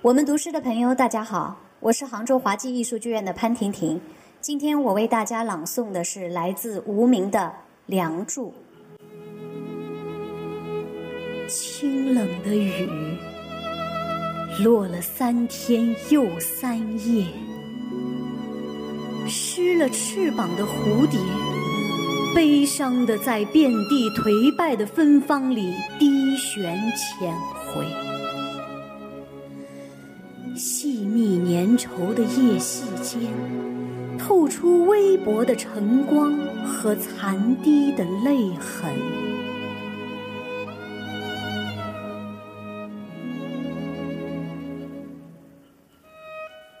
我们读诗的朋友，大家好，我是杭州华记艺术剧院的潘婷婷。今天我为大家朗诵的是来自无名的《梁祝》。清冷的雨，落了三天又三夜，湿了翅膀的蝴蝶，悲伤的在遍地颓败的芬芳里低旋浅回。密粘稠的叶隙间，透出微薄的晨光和残滴的泪痕。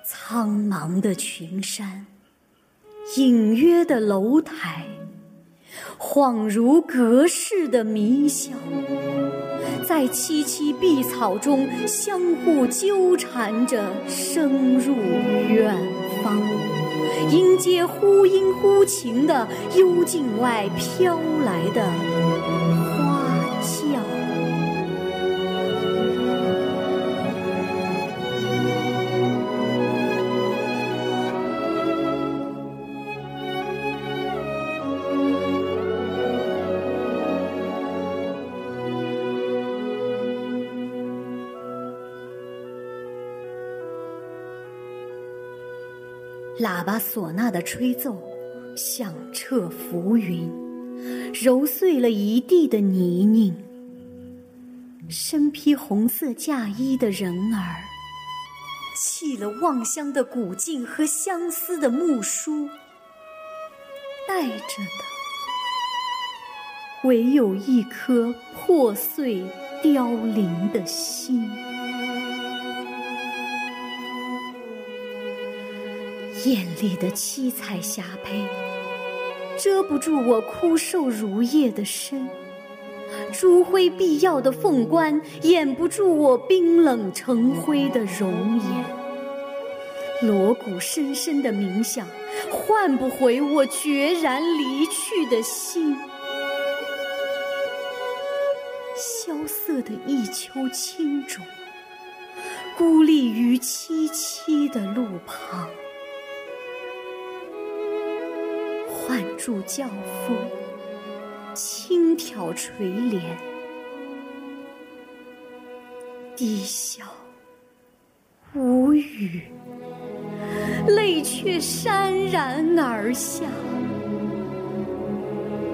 苍茫的群山，隐约的楼台，恍如隔世的迷笑。在萋萋碧草中相互纠缠着，升入远方，迎接忽阴忽晴的幽境外飘来的花轿。喇叭唢呐的吹奏，响彻浮云，揉碎了一地的泥泞。身披红色嫁衣的人儿，弃了望乡的古镜和相思的木梳，带着的唯有一颗破碎凋零的心。艳丽的七彩霞帔，遮不住我枯瘦如叶的身；朱辉碧耀的凤冠，掩不住我冰冷成灰的容颜。锣鼓深深的鸣响，唤不回我决然离去的心。萧瑟的一丘青冢，孤立于凄凄的路旁。唤住轿夫，轻挑垂帘，低笑无语，泪却潸然而下。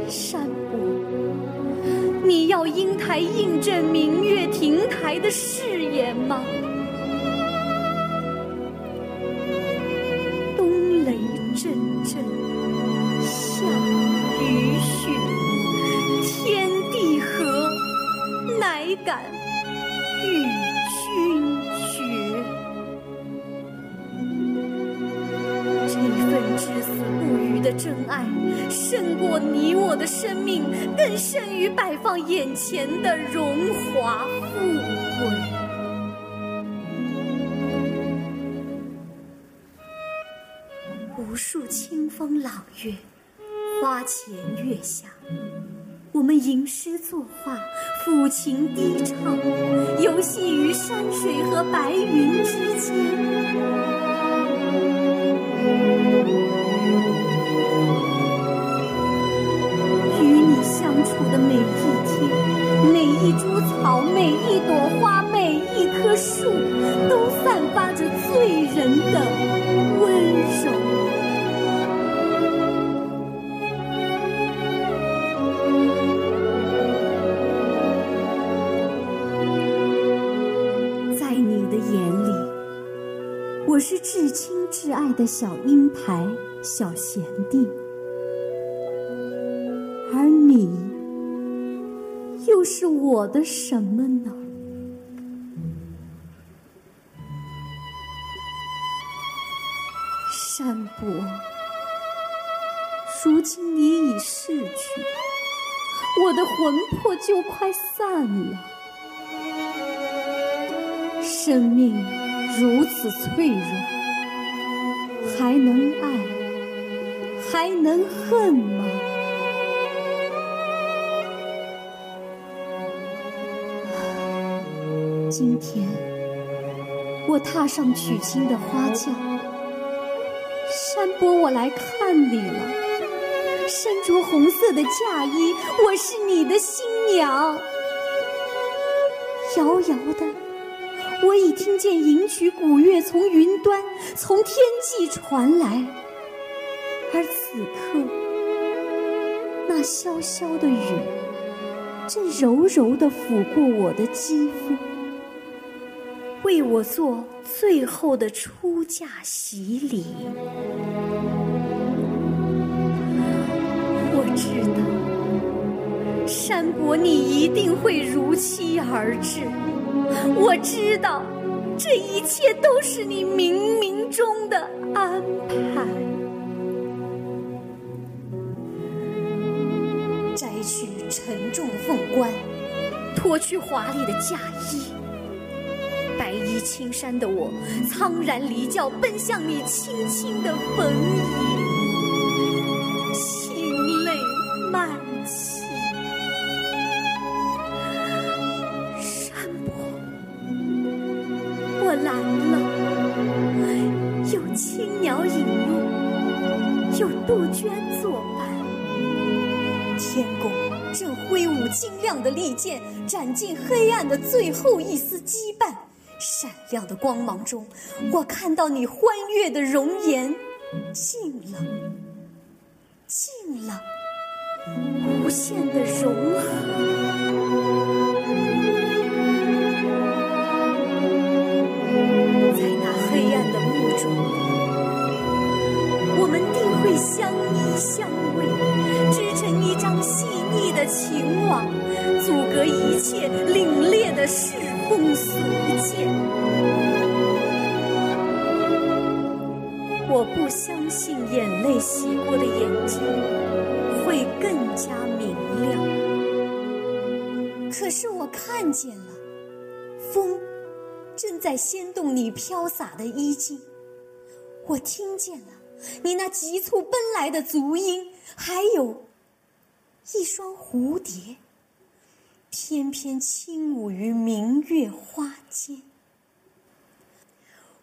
山伯，你要英台映证明月亭台的誓言吗？与君绝。这份至死不渝的真爱，胜过你我的生命，更胜于摆放眼前的荣华富贵。无数清风朗月。花前月下，我们吟诗作画，抚琴低唱，游戏于山水和白云之间。与你相处的每一天，每一株草，每一朵花，每一棵树，挚爱的小英台、小贤弟，而你又是我的什么呢？山伯，如今你已逝去，我的魂魄就快散了，生命。如此脆弱，还能爱，还能恨吗？今天我踏上娶亲的花轿，山伯，我来看你了。身着红色的嫁衣，我是你的新娘。遥遥的，我已听见迎娶古乐从云端、从天际传来，而此刻，那潇潇的雨正柔柔地抚过我的肌肤。为我做最后的出嫁洗礼。我知道，山伯你一定会如期而至。我知道，这一切都是你冥冥中的安排。摘去沉重的凤冠，脱去华丽的嫁衣。白衣青衫的我，苍然离教，奔向你青青的坟茔，天宫正挥舞晶亮的利剑，斩尽黑暗的最后一丝羁绊。闪亮的光芒中，我看到你欢悦的容颜，近了，近了，无限的融合。在那黑暗的墓中，我们定会相依相偎，情网，阻隔一切凛冽的世风俗见。我不相信眼泪洗过的眼睛会更加明亮，可是我看见了，风正在掀动你飘洒的衣襟，我听见了你那急促奔来的足音，还有一双蝴蝶。翩翩轻舞于明月花间，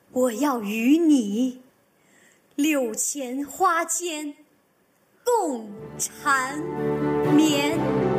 我要与你柳前花间共缠绵。